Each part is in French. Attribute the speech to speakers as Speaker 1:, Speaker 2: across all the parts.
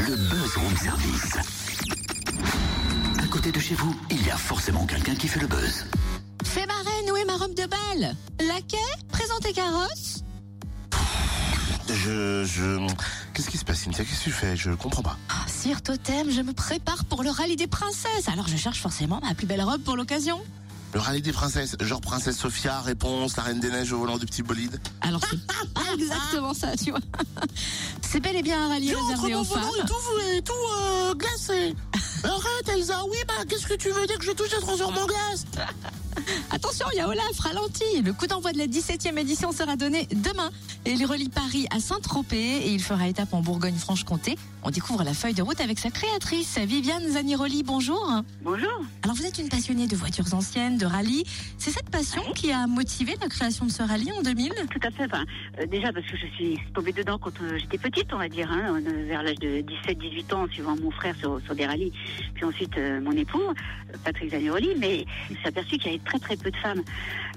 Speaker 1: le Buzz Room Service. À côté de chez vous, il y a forcément quelqu'un qui fait le buzz.
Speaker 2: Fais ma reine, où est ma robe de bal? Laquais Présentez carrosse
Speaker 3: Je, je, qu'est-ce qui se passe, Cynthia? Qu'est-ce que tu fais? Je comprends pas.
Speaker 2: Ah, Sire Totem, je me prépare pour le rallye des princesses, alors je cherche forcément ma plus belle robe pour l'occasion.
Speaker 3: Le rallye des princesses, genre princesse Sophia, réponse, la reine des neiges au volant du petit bolide.
Speaker 2: Alors c'est pas exactement ça, tu vois. C'est bel et bien un rallye réservé aux femmes.
Speaker 3: tout, et tout euh, glacé. Arrête Elsa, oui bah qu'est-ce que tu veux dire que je touche à transforme en glace
Speaker 2: Attention, il y a Olaf, ralenti. Le coup d'envoi de la 17e édition sera donné demain. Et il relie Paris à Saint-Tropez et il fera étape en Bourgogne-Franche-Comté. On découvre la feuille de route avec sa créatrice, Viviane Zaniroli. Bonjour.
Speaker 4: Bonjour.
Speaker 2: Alors vous êtes une passionnée de voitures anciennes, de rallye. C'est cette passion qui a motivé la création de ce rallye en 2000
Speaker 4: Tout à fait. Enfin, euh, déjà parce que je suis tombée dedans quand euh, j'étais petite, on va dire, hein, euh, vers l'âge de 17-18 ans, en suivant mon frère sur, sur des rallyes. Puis ensuite euh, mon époux, euh, Patrick Zaniroli. Mais il s'est aperçu qu'il y avait très très peu de femmes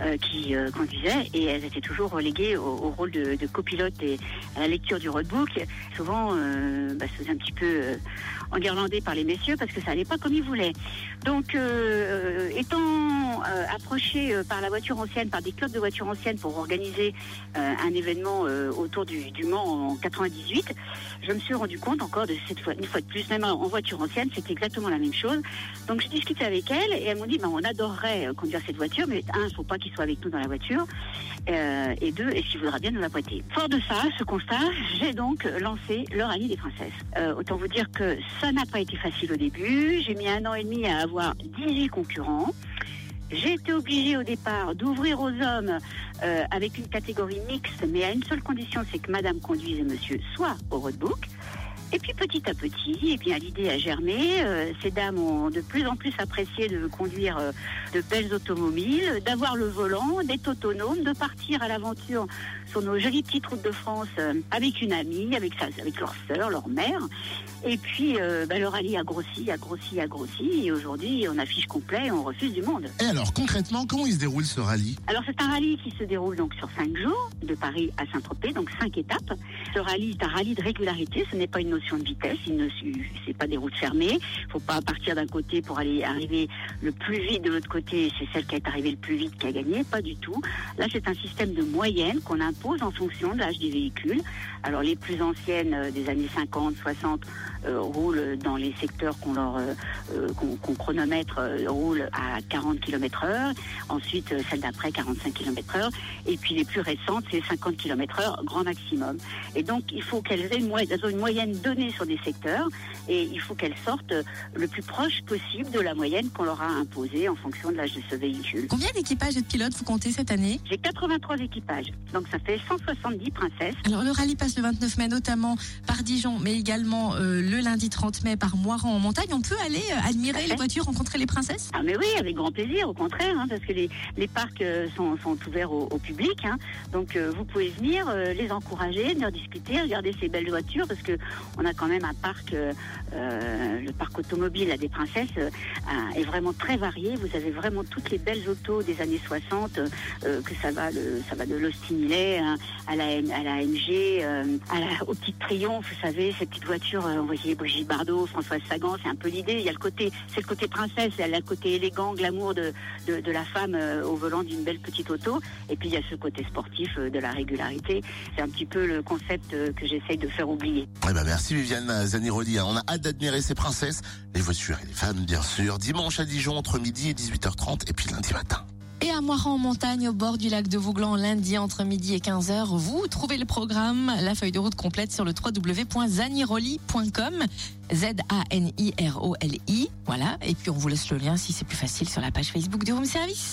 Speaker 4: euh, qui conduisaient et elles étaient toujours reléguées au, rôle de, copilote et à la lecture du roadbook. Souvent, bah, se un petit peu enguirlandé par les messieurs parce que ça allait pas comme ils voulaient. Donc, étant approché par la voiture ancienne, par des clubs de voitures anciennes pour organiser un événement autour du, Mans en 98, je me suis rendu compte encore de cette fois, une fois de plus, même en voiture ancienne, c'est exactement la même chose. Donc, j'ai discuté avec elles et elles m'ont dit, ben, on adorerait euh, conduire cette voiture, mais un, il faut pas qu'ils soient avec nous dans la voiture, euh, et deux, est-ce qu'il voudra bien nous la Fort de ça, ce constat, j'ai donc lancé le rallye des princesses. Euh, autant vous dire que ça n'a pas été facile au début. J'ai mis un an et demi à avoir 18 concurrents. J'ai été obligée au départ d'ouvrir aux hommes euh, avec une catégorie mixte, mais à une seule condition, c'est que madame conduise et monsieur soient au roadbook. Et puis petit à petit, eh bien l'idée a germé. Euh, ces dames ont de plus en plus apprécié de conduire euh, de belles automobiles, d'avoir le volant, d'être autonome, de partir à l'aventure sur nos jolies petites routes de France euh, avec une amie, avec sa, avec leur sœur, leur mère. Et puis bah, le rallye a grossi, a grossi, a grossi. Et aujourd'hui, on affiche complet et on refuse du monde.
Speaker 3: Et alors concrètement, comment il se déroule ce rallye?
Speaker 4: Alors c'est un rallye qui se déroule donc sur cinq jours, de Paris à Saint-Tropez, donc cinq étapes. Ce rallye est un rallye de régularité, ce n'est pas une notion de vitesse, il ne c'est pas des routes fermées. Il faut pas partir d'un côté pour aller arriver le plus vite de l'autre côté, c'est celle qui est arrivée le plus vite qui a gagné, pas du tout. Là c'est un système de moyenne qu'on impose en fonction de l'âge des véhicules. Alors les plus anciennes euh, des années 50, 60 euh, roulent dans les secteurs qu'on leur euh, chronomètre roulent à 40 km heure. Ensuite, celle d'après 45 km heure. Et puis les plus récentes, c'est 50 km heure grand maximum. Donc, il faut qu'elles aient une, moyenne, une donnée sur des secteurs et il faut qu'elles sortent le plus proche possible de la moyenne qu'on leur a imposée en fonction de l'âge de ce véhicule.
Speaker 2: Combien d'équipages et de pilotes vous comptez cette année?
Speaker 4: J'ai 83 équipages, donc ça fait 170 princesses.
Speaker 2: Alors le rallye passe le 29 mai notamment par Dijon, mais également euh, le lundi 30 mai par Moiran en montagne. On peut aller euh, admirer les voitures, rencontrer les princesses?
Speaker 4: Ah mais oui, avec grand plaisir, au contraire, hein, parce que les, les parcs euh, sont, sont ouverts au, au public. hein. donc vous pouvez venir les encourager, venir discuter, regarder ces belles voitures, parce que on a quand même un parc, euh, euh, le parc automobile à des princesses euh, est vraiment très varié. Vous avez vraiment toutes les belles autos des années 60, euh, que ça va, ça va de l'Austin Millet hein, à la à la MG, au petit Triomphe, vous savez, ces petites voitures. Euh, vous voyez Brigitte Bardot, Françoise Sagan, c'est un peu l'idée. Il y a le côté, c'est le côté princesse, il y a le côté élégant, glamour de de, la femme au volant d'une belle petite auto. Et puis il y a ce côté sportif de la régularité. C'est un petit peu le concept que j'essaye de faire oublier.
Speaker 3: Eh ben merci Viviane Zaniroli. On a hâte d'admirer ces princesses, les voitures et les femmes bien sûr. Dimanche à Dijon entre midi et 18h30 et puis lundi matin.
Speaker 2: Et à Moiran en montagne, au bord du lac de Vouglan, lundi entre midi et 15h, vous trouvez le programme, la feuille de route complète sur le www.zaniroli.com. Z-A-N-I-R-O-L-I. Voilà. Et puis on vous laisse le lien si c'est plus facile sur la page Facebook du Room Service.